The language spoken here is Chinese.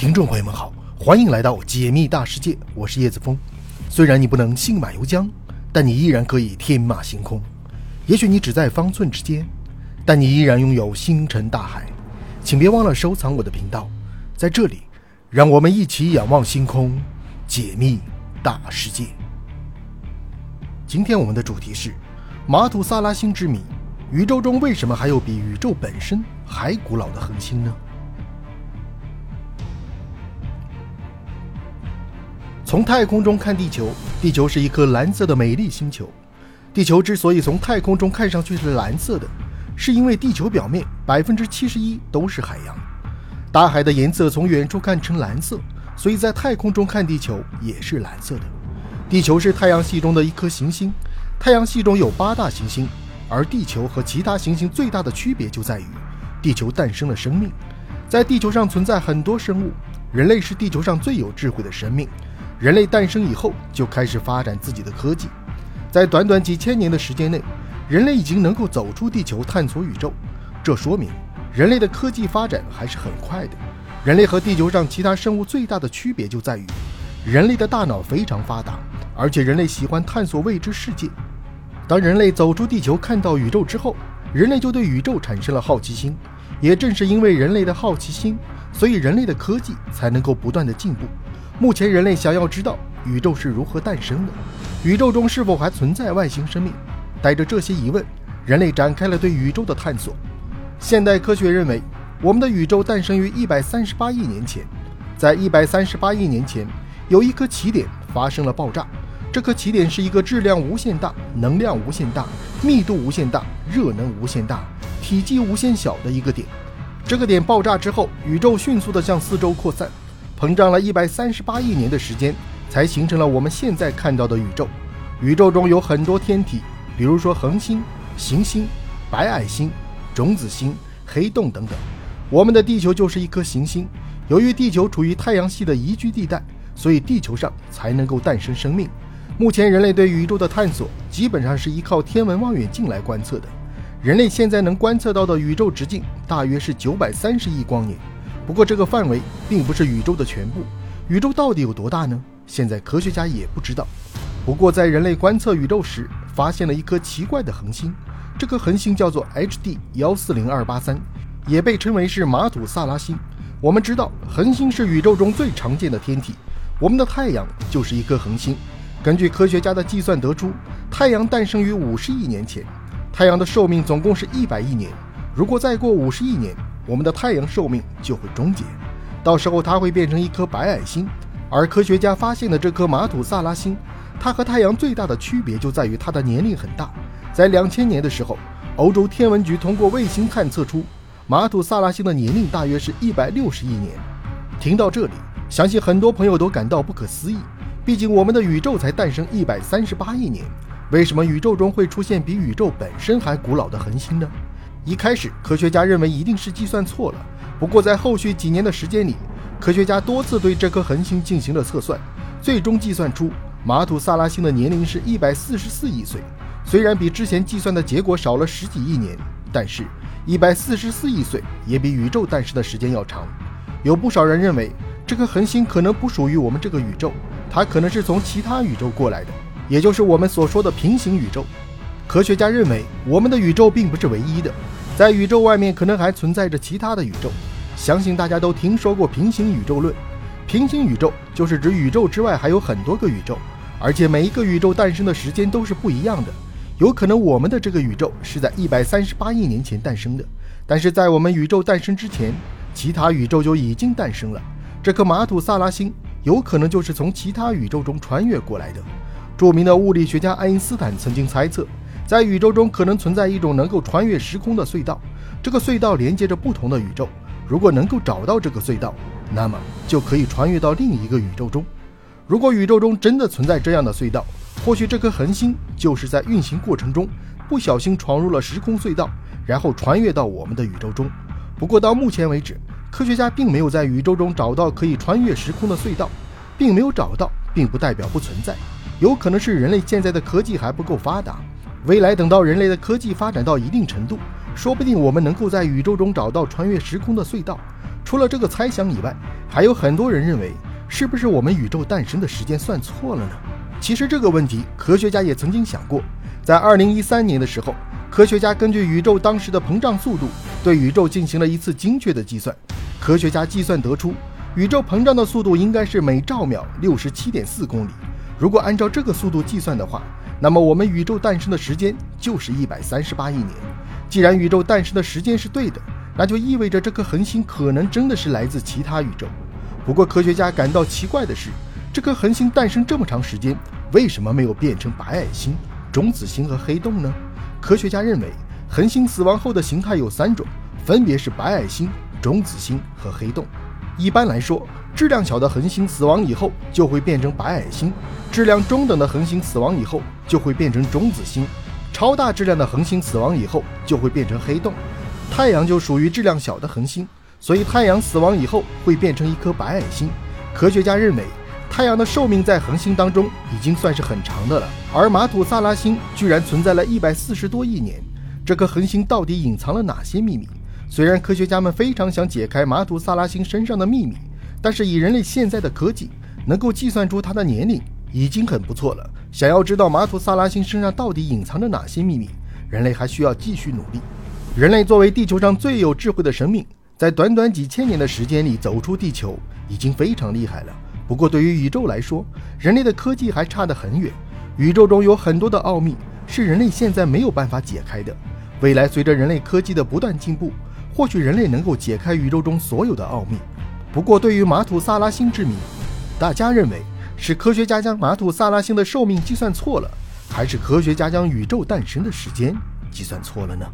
听众朋友们好，欢迎来到解密大世界，我是叶子峰。虽然你不能信马由缰，但你依然可以天马行空。也许你只在方寸之间，但你依然拥有星辰大海。请别忘了收藏我的频道，在这里，让我们一起仰望星空，解密大世界。今天我们的主题是马土萨拉星之谜：宇宙中为什么还有比宇宙本身还古老的恒星呢？从太空中看地球，地球是一颗蓝色的美丽星球。地球之所以从太空中看上去是蓝色的，是因为地球表面百分之七十一都是海洋。大海的颜色从远处看成蓝色，所以在太空中看地球也是蓝色的。地球是太阳系中的一颗行星。太阳系中有八大行星，而地球和其他行星最大的区别就在于，地球诞生了生命。在地球上存在很多生物，人类是地球上最有智慧的生命。人类诞生以后就开始发展自己的科技，在短短几千年的时间内，人类已经能够走出地球探索宇宙。这说明人类的科技发展还是很快的。人类和地球上其他生物最大的区别就在于，人类的大脑非常发达，而且人类喜欢探索未知世界。当人类走出地球看到宇宙之后，人类就对宇宙产生了好奇心。也正是因为人类的好奇心，所以人类的科技才能够不断的进步。目前，人类想要知道宇宙是如何诞生的，宇宙中是否还存在外星生命。带着这些疑问，人类展开了对宇宙的探索。现代科学认为，我们的宇宙诞生于一百三十八亿年前。在一百三十八亿年前，有一颗起点发生了爆炸。这颗起点是一个质量无限大、能量无限大、密度无限大、热能无限大、体积无限小的一个点。这个点爆炸之后，宇宙迅速地向四周扩散。膨胀了一百三十八亿年的时间，才形成了我们现在看到的宇宙。宇宙中有很多天体，比如说恒星、行星、白矮星、种子星、黑洞等等。我们的地球就是一颗行星。由于地球处于太阳系的宜居地带，所以地球上才能够诞生生命。目前人类对宇宙的探索基本上是依靠天文望远镜来观测的。人类现在能观测到的宇宙直径大约是九百三十亿光年。不过，这个范围并不是宇宙的全部。宇宙到底有多大呢？现在科学家也不知道。不过，在人类观测宇宙时，发现了一颗奇怪的恒星。这颗恒星叫做 HD 幺四零二八三，也被称为是马土萨拉星。我们知道，恒星是宇宙中最常见的天体。我们的太阳就是一颗恒星。根据科学家的计算得出，太阳诞生于五十亿年前。太阳的寿命总共是一百亿年。如果再过五十亿年，我们的太阳寿命就会终结，到时候它会变成一颗白矮星。而科学家发现的这颗马土萨拉星，它和太阳最大的区别就在于它的年龄很大。在两千年的时候，欧洲天文局通过卫星探测出马土萨拉星的年龄大约是一百六十亿年。听到这里，相信很多朋友都感到不可思议。毕竟我们的宇宙才诞生一百三十八亿年，为什么宇宙中会出现比宇宙本身还古老的恒星呢？一开始，科学家认为一定是计算错了。不过，在后续几年的时间里，科学家多次对这颗恒星进行了测算，最终计算出马土萨拉星的年龄是一百四十四亿岁。虽然比之前计算的结果少了十几亿年，但是一百四十四亿岁也比宇宙诞生的时间要长。有不少人认为，这颗恒星可能不属于我们这个宇宙，它可能是从其他宇宙过来的，也就是我们所说的平行宇宙。科学家认为，我们的宇宙并不是唯一的，在宇宙外面可能还存在着其他的宇宙。相信大家都听说过平行宇宙论。平行宇宙就是指宇宙之外还有很多个宇宙，而且每一个宇宙诞生的时间都是不一样的。有可能我们的这个宇宙是在一百三十八亿年前诞生的，但是在我们宇宙诞生之前，其他宇宙就已经诞生了。这颗马土萨拉星有可能就是从其他宇宙中穿越过来的。著名的物理学家爱因斯坦曾经猜测。在宇宙中可能存在一种能够穿越时空的隧道，这个隧道连接着不同的宇宙。如果能够找到这个隧道，那么就可以穿越到另一个宇宙中。如果宇宙中真的存在这样的隧道，或许这颗恒星就是在运行过程中不小心闯入了时空隧道，然后穿越到我们的宇宙中。不过到目前为止，科学家并没有在宇宙中找到可以穿越时空的隧道，并没有找到，并不代表不存在。有可能是人类现在的科技还不够发达。未来等到人类的科技发展到一定程度，说不定我们能够在宇宙中找到穿越时空的隧道。除了这个猜想以外，还有很多人认为，是不是我们宇宙诞生的时间算错了呢？其实这个问题，科学家也曾经想过。在2013年的时候，科学家根据宇宙当时的膨胀速度，对宇宙进行了一次精确的计算。科学家计算得出，宇宙膨胀的速度应该是每兆秒67.4公里。如果按照这个速度计算的话，那么我们宇宙诞生的时间就是138亿年。既然宇宙诞生的时间是对的，那就意味着这颗恒星可能真的是来自其他宇宙。不过，科学家感到奇怪的是，这颗恒星诞生这么长时间，为什么没有变成白矮星、中子星和黑洞呢？科学家认为，恒星死亡后的形态有三种，分别是白矮星、中子星和黑洞。一般来说，质量小的恒星死亡以后就会变成白矮星，质量中等的恒星死亡以后就会变成中子星，超大质量的恒星死亡以后就会变成黑洞。太阳就属于质量小的恒星，所以太阳死亡以后会变成一颗白矮星。科学家认为，太阳的寿命在恒星当中已经算是很长的了，而马土萨拉星居然存在了一百四十多亿年。这颗恒星到底隐藏了哪些秘密？虽然科学家们非常想解开马土萨拉星身上的秘密，但是以人类现在的科技，能够计算出它的年龄已经很不错了。想要知道马土萨拉星身上到底隐藏着哪些秘密，人类还需要继续努力。人类作为地球上最有智慧的生命，在短短几千年的时间里走出地球，已经非常厉害了。不过，对于宇宙来说，人类的科技还差得很远。宇宙中有很多的奥秘是人类现在没有办法解开的。未来随着人类科技的不断进步，或许人类能够解开宇宙中所有的奥秘。不过，对于马土萨拉星之谜，大家认为是科学家将马土萨拉星的寿命计算错了，还是科学家将宇宙诞生的时间计算错了呢？